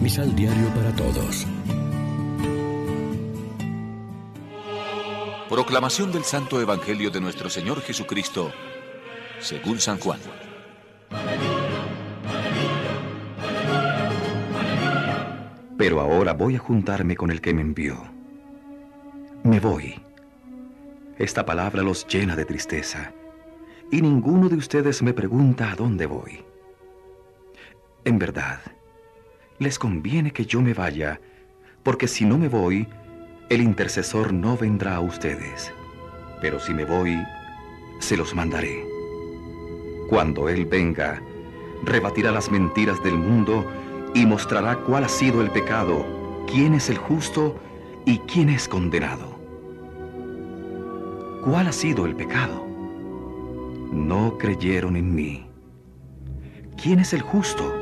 Misal Diario para Todos. Proclamación del Santo Evangelio de nuestro Señor Jesucristo, según San Juan. Pero ahora voy a juntarme con el que me envió. Me voy. Esta palabra los llena de tristeza, y ninguno de ustedes me pregunta a dónde voy. En verdad, les conviene que yo me vaya, porque si no me voy, el intercesor no vendrá a ustedes. Pero si me voy, se los mandaré. Cuando Él venga, rebatirá las mentiras del mundo y mostrará cuál ha sido el pecado, quién es el justo y quién es condenado. ¿Cuál ha sido el pecado? No creyeron en mí. ¿Quién es el justo?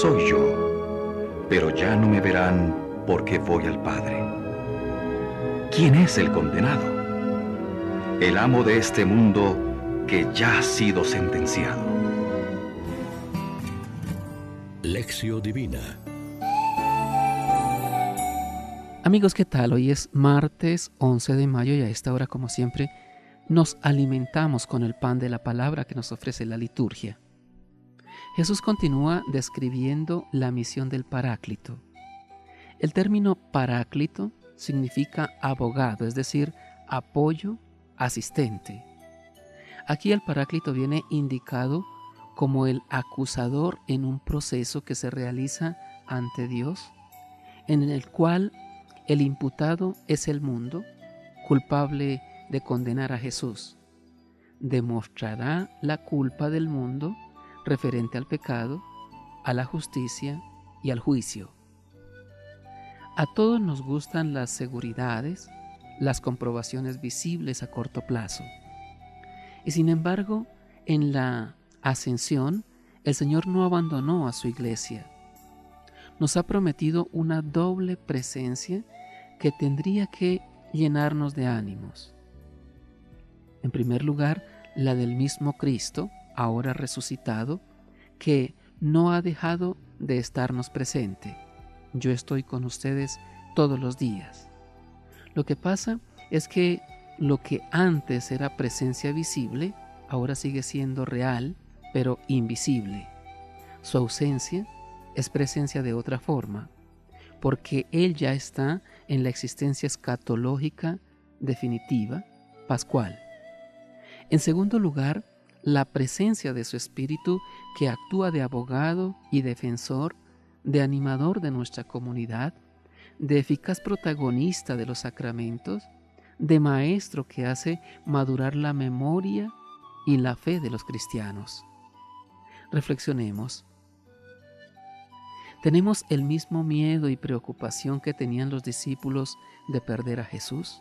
Soy yo, pero ya no me verán porque voy al Padre. ¿Quién es el condenado? El amo de este mundo que ya ha sido sentenciado. Lección Divina Amigos, ¿qué tal? Hoy es martes 11 de mayo y a esta hora, como siempre, nos alimentamos con el pan de la palabra que nos ofrece la liturgia. Jesús continúa describiendo la misión del Paráclito. El término Paráclito significa abogado, es decir, apoyo, asistente. Aquí el Paráclito viene indicado como el acusador en un proceso que se realiza ante Dios, en el cual el imputado es el mundo, culpable de condenar a Jesús. Demostrará la culpa del mundo referente al pecado, a la justicia y al juicio. A todos nos gustan las seguridades, las comprobaciones visibles a corto plazo. Y sin embargo, en la ascensión, el Señor no abandonó a su iglesia. Nos ha prometido una doble presencia que tendría que llenarnos de ánimos. En primer lugar, la del mismo Cristo, ahora resucitado, que no ha dejado de estarnos presente. Yo estoy con ustedes todos los días. Lo que pasa es que lo que antes era presencia visible, ahora sigue siendo real, pero invisible. Su ausencia es presencia de otra forma, porque Él ya está en la existencia escatológica definitiva, pascual. En segundo lugar, la presencia de su Espíritu que actúa de abogado y defensor, de animador de nuestra comunidad, de eficaz protagonista de los sacramentos, de maestro que hace madurar la memoria y la fe de los cristianos. Reflexionemos. ¿Tenemos el mismo miedo y preocupación que tenían los discípulos de perder a Jesús?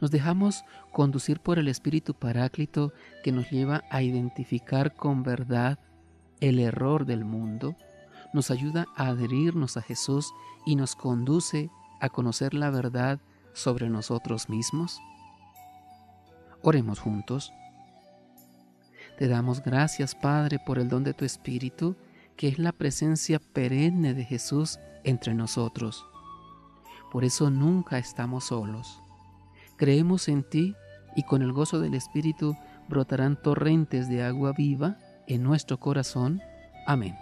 Nos dejamos conducir por el Espíritu Paráclito que nos lleva a identificar con verdad el error del mundo, nos ayuda a adherirnos a Jesús y nos conduce a conocer la verdad sobre nosotros mismos. Oremos juntos. Te damos gracias, Padre, por el don de tu Espíritu, que es la presencia perenne de Jesús entre nosotros. Por eso nunca estamos solos. Creemos en ti y con el gozo del Espíritu brotarán torrentes de agua viva en nuestro corazón. Amén.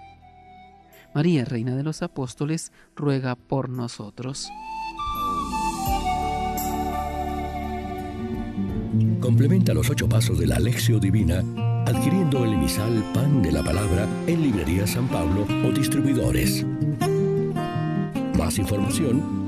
María, Reina de los Apóstoles, ruega por nosotros. Complementa los ocho pasos de la Alexio Divina adquiriendo el emisal Pan de la Palabra en Librería San Pablo o distribuidores. Más información